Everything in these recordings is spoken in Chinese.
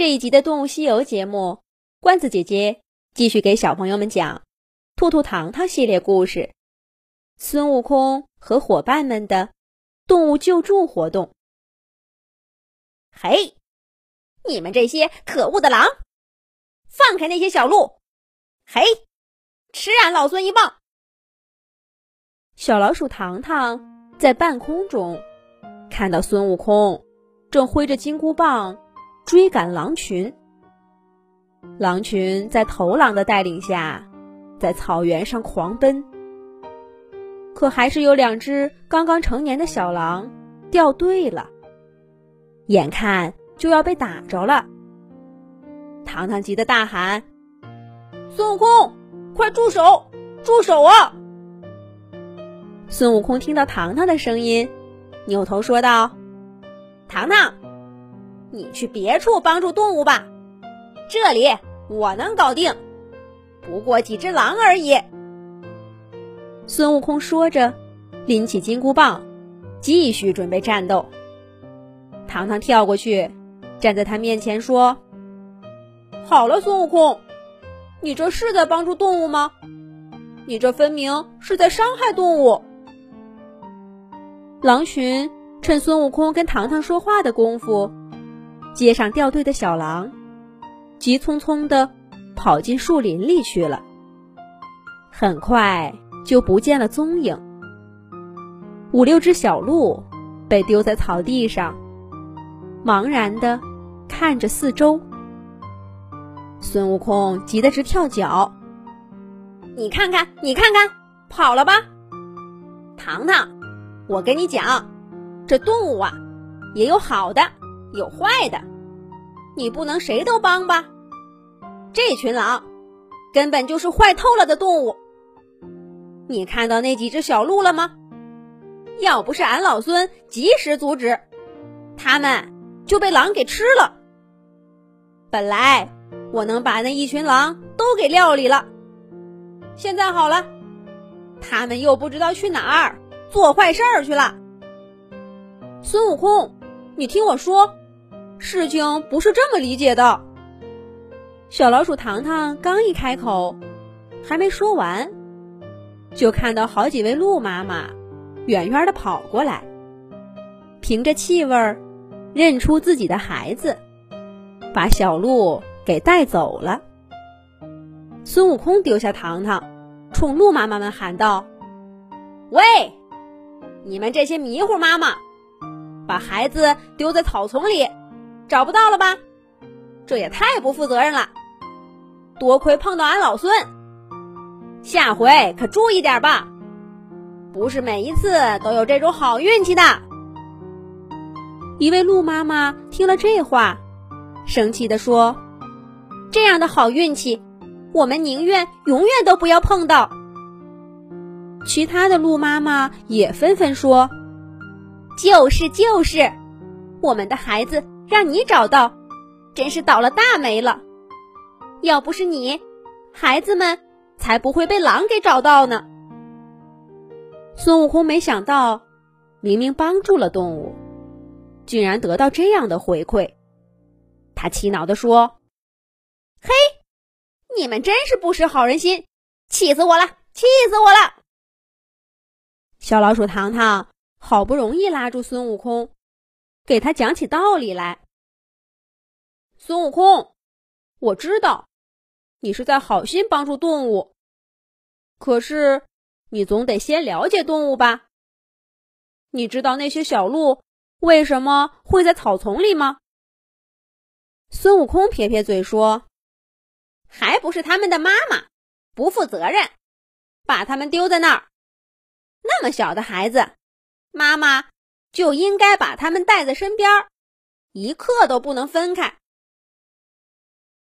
这一集的《动物西游》节目，罐子姐姐继续给小朋友们讲《兔兔糖糖》系列故事：孙悟空和伙伴们的动物救助活动。嘿，你们这些可恶的狼，放开那些小鹿！嘿，吃俺老孙一棒！小老鼠糖糖在半空中看到孙悟空正挥着金箍棒。追赶狼群，狼群在头狼的带领下，在草原上狂奔。可还是有两只刚刚成年的小狼掉队了，眼看就要被打着了。糖糖急得大喊：“孙悟空，快住手！住手啊！”孙悟空听到糖糖的声音，扭头说道：“糖糖。”你去别处帮助动物吧，这里我能搞定，不过几只狼而已。孙悟空说着，拎起金箍棒，继续准备战斗。糖糖跳过去，站在他面前说：“好了，孙悟空，你这是在帮助动物吗？你这分明是在伤害动物。”狼群趁孙悟空跟糖糖说话的功夫。街上掉队的小狼，急匆匆地跑进树林里去了，很快就不见了踪影。五六只小鹿被丢在草地上，茫然地看着四周。孙悟空急得直跳脚：“你看看，你看看，跑了吧！糖糖，我跟你讲，这动物啊，也有好的。”有坏的，你不能谁都帮吧？这群狼根本就是坏透了的动物。你看到那几只小鹿了吗？要不是俺老孙及时阻止，他们就被狼给吃了。本来我能把那一群狼都给料理了，现在好了，他们又不知道去哪儿做坏事儿去了。孙悟空，你听我说。事情不是这么理解的。小老鼠糖糖刚一开口，还没说完，就看到好几位鹿妈妈远远的跑过来，凭着气味认出自己的孩子，把小鹿给带走了。孙悟空丢下糖糖，冲鹿妈妈们喊道：“喂，你们这些迷糊妈妈，把孩子丢在草丛里！”找不到了吧？这也太不负责任了！多亏碰到俺老孙，下回可注意点吧。不是每一次都有这种好运气的。一位鹿妈妈听了这话，生气地说：“这样的好运气，我们宁愿永远都不要碰到。”其他的鹿妈妈也纷纷说：“就是就是，我们的孩子。”让你找到，真是倒了大霉了。要不是你，孩子们才不会被狼给找到呢。孙悟空没想到，明明帮助了动物，竟然得到这样的回馈。他气恼地说：“嘿，你们真是不识好人心，气死我了，气死我了！”小老鼠糖糖好不容易拉住孙悟空。给他讲起道理来。孙悟空，我知道你是在好心帮助动物，可是你总得先了解动物吧？你知道那些小鹿为什么会在草丛里吗？孙悟空撇撇嘴说：“还不是他们的妈妈不负责任，把他们丢在那儿。那么小的孩子，妈妈。”就应该把他们带在身边，一刻都不能分开。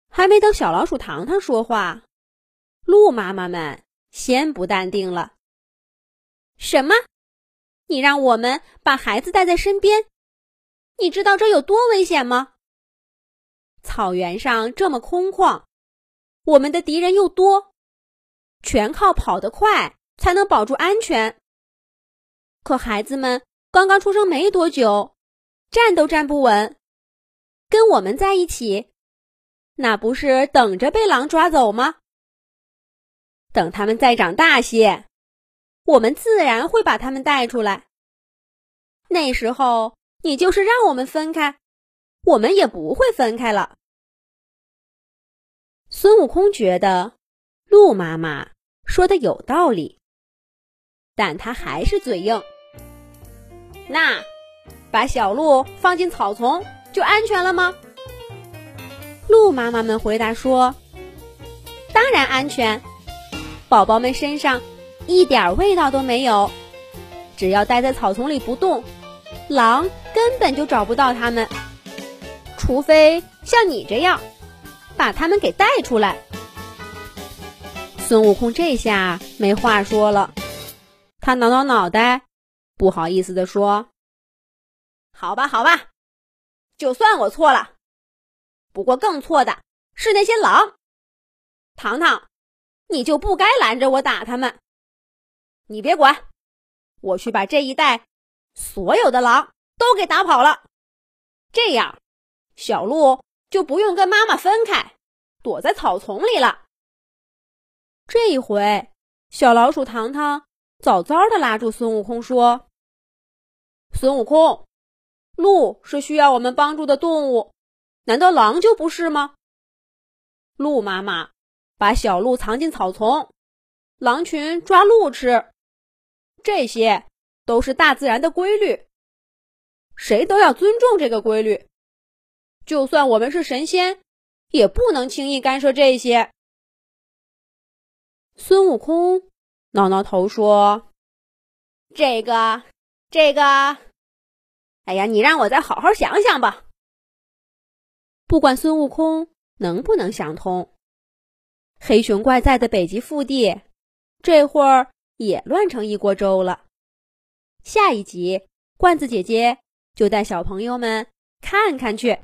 还没等小老鼠糖糖说话，鹿妈妈们先不淡定了。什么？你让我们把孩子带在身边？你知道这有多危险吗？草原上这么空旷，我们的敌人又多，全靠跑得快才能保住安全。可孩子们……刚刚出生没多久，站都站不稳，跟我们在一起那不是等着被狼抓走吗？等他们再长大些，我们自然会把他们带出来。那时候，你就是让我们分开，我们也不会分开了。孙悟空觉得鹿妈妈说的有道理，但他还是嘴硬。那把小鹿放进草丛就安全了吗？鹿妈妈们回答说：“当然安全，宝宝们身上一点味道都没有，只要待在草丛里不动，狼根本就找不到它们，除非像你这样。”把他们给带出来。孙悟空这下没话说了，他挠挠脑袋，不好意思地说：“好吧，好吧，就算我错了。不过更错的是那些狼。糖糖，你就不该拦着我打他们。你别管，我去把这一带所有的狼都给打跑了。这样，小鹿。”就不用跟妈妈分开，躲在草丛里了。这一回，小老鼠糖糖早早的拉住孙悟空说：“孙悟空，鹿是需要我们帮助的动物，难道狼就不是吗？鹿妈妈把小鹿藏进草丛，狼群抓鹿吃，这些都是大自然的规律，谁都要尊重这个规律。”就算我们是神仙，也不能轻易干涉这些。孙悟空挠挠头说：“这个，这个，哎呀，你让我再好好想想吧。”不管孙悟空能不能想通，黑熊怪在的北极腹地这会儿也乱成一锅粥了。下一集，罐子姐姐就带小朋友们看看去。